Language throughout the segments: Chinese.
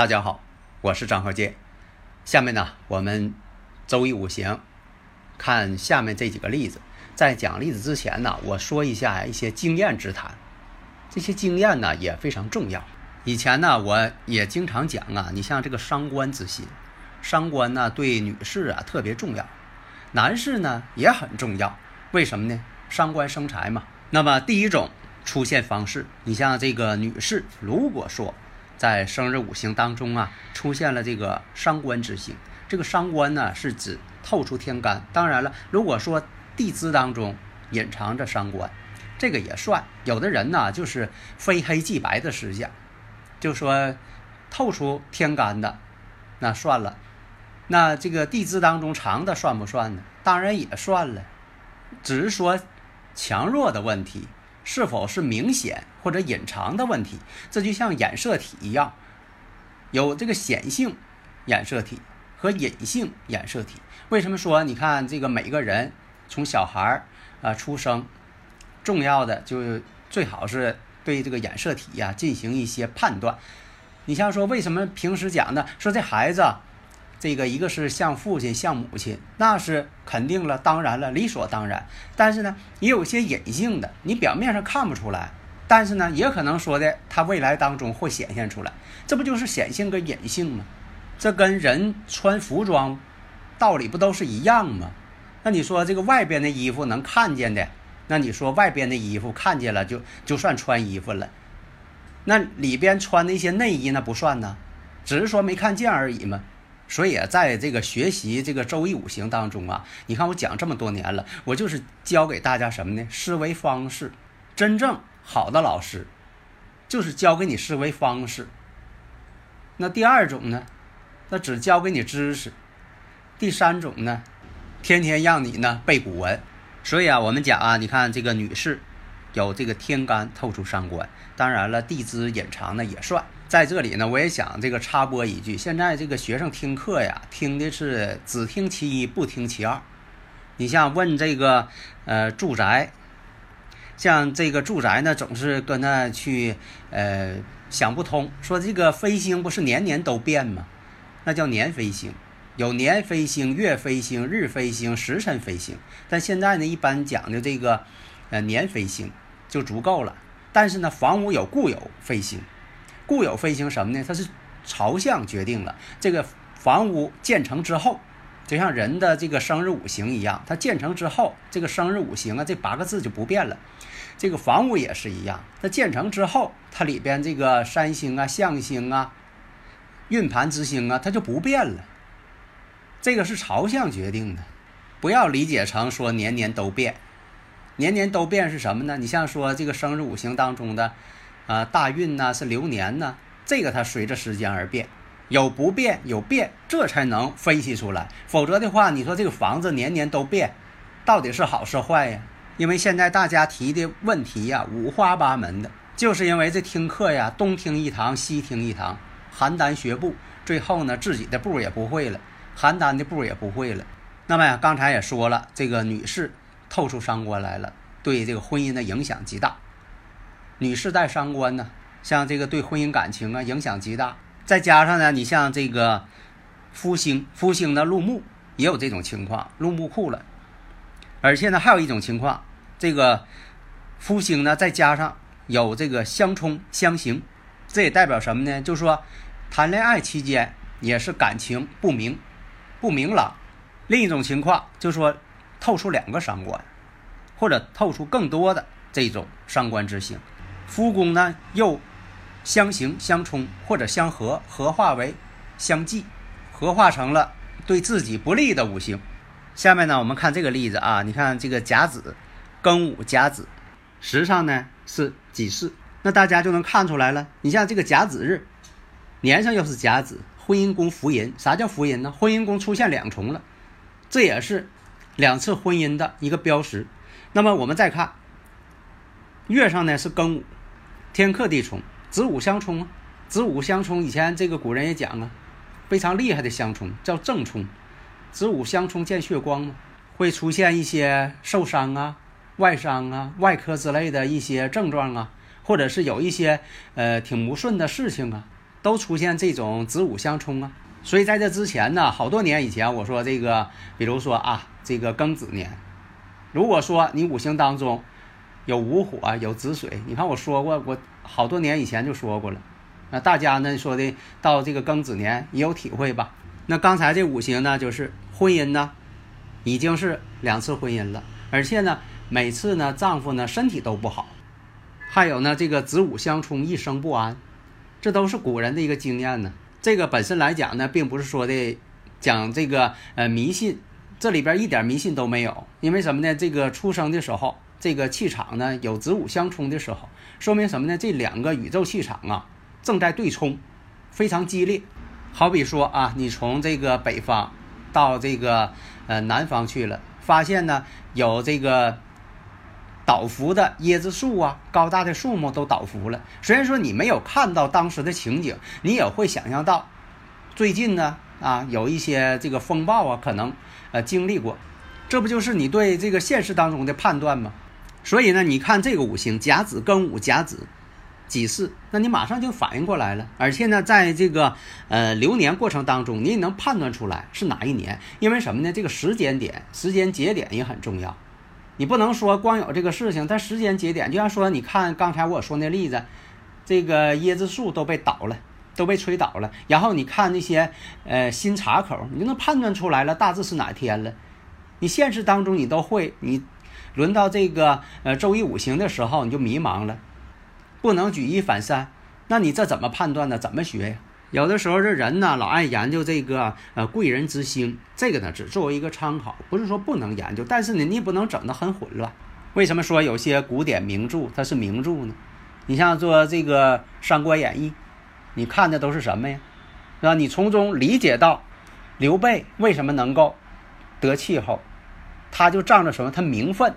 大家好，我是张和建。下面呢，我们周易五行看下面这几个例子。在讲例子之前呢，我说一下一些经验之谈。这些经验呢也非常重要。以前呢，我也经常讲啊，你像这个伤官之心，伤官呢对女士啊特别重要，男士呢也很重要。为什么呢？伤官生财嘛。那么第一种出现方式，你像这个女士，如果说。在生日五行当中啊，出现了这个伤官之星。这个伤官呢，是指透出天干。当然了，如果说地支当中隐藏着伤官，这个也算。有的人呢，就是非黑即白的思想，就说透出天干的，那算了。那这个地支当中藏的算不算呢？当然也算了，只是说强弱的问题。是否是明显或者隐藏的问题？这就像染色体一样，有这个显性染色体和隐性染色体。为什么说你看这个每个人从小孩啊出生，重要的就最好是对这个染色体呀进行一些判断。你像说为什么平时讲的说这孩子？这个一个是像父亲像母亲，那是肯定了，当然了，理所当然。但是呢，也有些隐性的，你表面上看不出来，但是呢，也可能说的，他未来当中会显现出来。这不就是显性跟隐性吗？这跟人穿服装道理不都是一样吗？那你说这个外边的衣服能看见的，那你说外边的衣服看见了就就算穿衣服了，那里边穿的一些内衣那不算呢，只是说没看见而已嘛。所以啊，在这个学习这个周易五行当中啊，你看我讲这么多年了，我就是教给大家什么呢？思维方式。真正好的老师，就是教给你思维方式。那第二种呢，那只教给你知识。第三种呢，天天让你呢背古文。所以啊，我们讲啊，你看这个女士有这个天干透出伤官，当然了，地支隐藏的也算。在这里呢，我也想这个插播一句：现在这个学生听课呀，听的是只听其一，不听其二。你像问这个呃住宅，像这个住宅呢，总是跟那去呃想不通，说这个飞星不是年年都变吗？那叫年飞星，有年飞星、月飞星、日飞星、时辰飞星。但现在呢，一般讲的这个呃年飞星就足够了。但是呢，房屋有固有飞星。固有飞行什么呢？它是朝向决定了这个房屋建成之后，就像人的这个生日五行一样，它建成之后，这个生日五行啊，这八个字就不变了。这个房屋也是一样，它建成之后，它里边这个三星啊、象星啊、运盘之星啊，它就不变了。这个是朝向决定的，不要理解成说年年都变。年年都变是什么呢？你像说这个生日五行当中的。啊，大运呢是流年呢，这个它随着时间而变，有不变有变，这才能分析出来。否则的话，你说这个房子年年都变，到底是好是坏呀？因为现在大家提的问题呀，五花八门的，就是因为这听课呀，东听一堂西听一堂，邯郸学步，最后呢自己的步也不会了，邯郸的步也不会了。那么呀，刚才也说了，这个女士透出伤官来了，对这个婚姻的影响极大。女士带伤官呢，像这个对婚姻感情啊影响极大。再加上呢，你像这个夫星，夫星的入木也有这种情况，入木库了。而且呢，还有一种情况，这个夫星呢再加上有这个相冲相刑，这也代表什么呢？就是说谈恋爱期间也是感情不明、不明朗。另一种情况就是说透出两个伤官，或者透出更多的这种伤官之星。夫宫呢，又相刑相冲，或者相合，合化为相忌，合化成了对自己不利的五行。下面呢，我们看这个例子啊，你看这个甲子、庚午、甲子，时上呢是己巳，那大家就能看出来了。你像这个甲子日，年上又是甲子，婚姻宫福银。啥叫福银呢？婚姻宫出现两重了，这也是两次婚姻的一个标识。那么我们再看月上呢是庚午，天克地冲，子午相冲啊。子午相冲，以前这个古人也讲啊，非常厉害的相冲，叫正冲。子午相冲见血光，会出现一些受伤啊、外伤啊、外科之类的一些症状啊，或者是有一些呃挺不顺的事情啊，都出现这种子午相冲啊。所以在这之前呢，好多年以前，我说这个，比如说啊，这个庚子年，如果说你五行当中有午火、有子水，你看我说过，我好多年以前就说过了。那大家呢说的到这个庚子年也有体会吧？那刚才这五行呢，就是婚姻呢，已经是两次婚姻了，而且呢，每次呢，丈夫呢身体都不好，还有呢，这个子午相冲，一生不安，这都是古人的一个经验呢。这个本身来讲呢，并不是说的讲这个呃迷信，这里边一点迷信都没有。因为什么呢？这个出生的时候，这个气场呢有子午相冲的时候，说明什么呢？这两个宇宙气场啊正在对冲，非常激烈。好比说啊，你从这个北方到这个呃南方去了，发现呢有这个倒伏的椰子树啊，高大的树木都倒伏了。虽然说你没有看到当时的情景，你也会想象到，最近呢啊有一些这个风暴啊，可能呃经历过，这不就是你对这个现实当中的判断吗？所以呢，你看这个五行甲子庚午甲子。几巳，那你马上就反应过来了，而且呢，在这个呃流年过程当中，你也能判断出来是哪一年，因为什么呢？这个时间点、时间节点也很重要。你不能说光有这个事情，但时间节点，就像说，你看刚才我说那例子，这个椰子树都被倒了，都被吹倒了，然后你看那些呃新茶口，你就能判断出来了，大致是哪天了。你现实当中你都会，你轮到这个呃周一五行的时候，你就迷茫了。不能举一反三，那你这怎么判断呢？怎么学呀？有的时候这人呢，老爱研究这个呃贵人之星，这个呢只作为一个参考，不是说不能研究，但是呢你也不能整得很混乱。为什么说有些古典名著它是名著呢？你像做这个《三国演义》，你看的都是什么呀？是吧？你从中理解到刘备为什么能够得气候，他就仗着什么？他名分，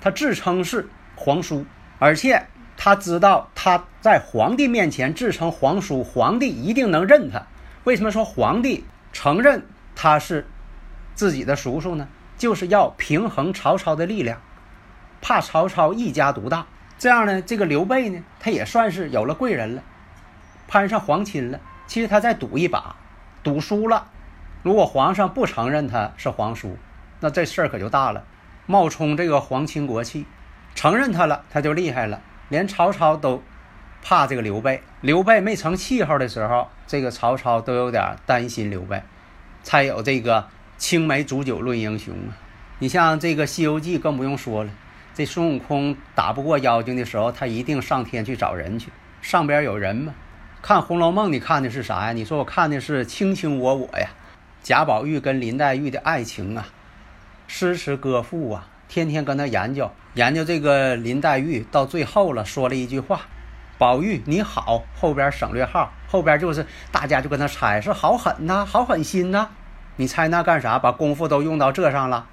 他自称是皇叔，而且。他知道他在皇帝面前自称皇叔，皇帝一定能认他。为什么说皇帝承认他是自己的叔叔呢？就是要平衡曹操的力量，怕曹操一家独大。这样呢，这个刘备呢，他也算是有了贵人了，攀上皇亲了。其实他再赌一把，赌输了，如果皇上不承认他是皇叔，那这事儿可就大了，冒充这个皇亲国戚，承认他了，他就厉害了。连曹操都怕这个刘备，刘备没成气候的时候，这个曹操都有点担心刘备，才有这个青梅煮酒论英雄啊。你像这个《西游记》更不用说了，这孙悟空打不过妖精的时候，他一定上天去找人去，上边有人吗？看《红楼梦》，你看的是啥呀？你说我看的是卿卿我我呀，贾宝玉跟林黛玉的爱情啊，诗词歌赋啊。天天跟他研究研究这个林黛玉，到最后了说了一句话：“宝玉你好。”后边省略号，后边就是大家就跟他猜是好狠呐，好狠心呐。你猜那干啥？把功夫都用到这上了，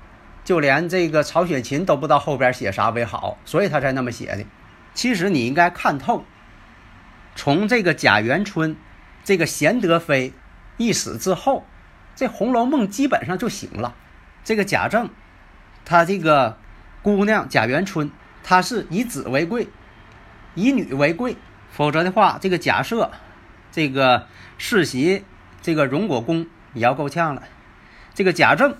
就连这个曹雪芹都不知道后边写啥为好，所以他才那么写的。其实你应该看透，从这个贾元春，这个贤德妃一死之后，这《红楼梦》基本上就醒了。这个贾政。他这个姑娘贾元春，她是以子为贵，以女为贵，否则的话，这个假设，这个世袭这个荣国公也要够呛了，这个贾政，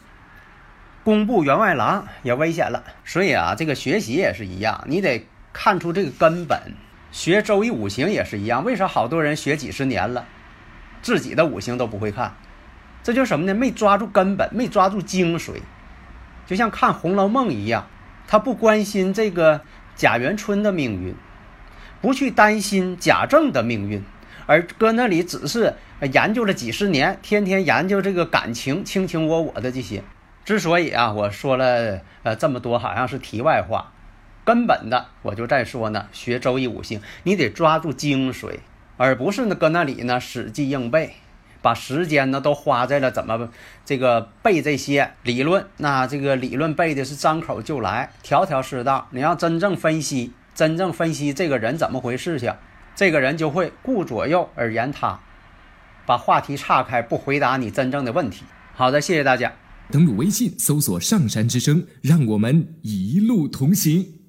工部员外郎也危险了。所以啊，这个学习也是一样，你得看出这个根本。学周易五行也是一样，为啥好多人学几十年了，自己的五行都不会看？这就是什么呢？没抓住根本，没抓住精髓。就像看《红楼梦》一样，他不关心这个贾元春的命运，不去担心贾政的命运，而搁那里只是研究了几十年，天天研究这个感情，卿卿我我的这些。之所以啊，我说了呃这么多，好像是题外话，根本的我就在说呢，学周易五行，你得抓住精髓，而不是呢搁那里呢死记硬背，把时间呢都花在了怎么这个背这些理论，那这个理论背的是张口就来，条条是道。你要真正分析，真正分析这个人怎么回事去，这个人就会顾左右而言他，把话题岔开，不回答你真正的问题。好的，谢谢大家。登录微信，搜索“上山之声”，让我们一路同行。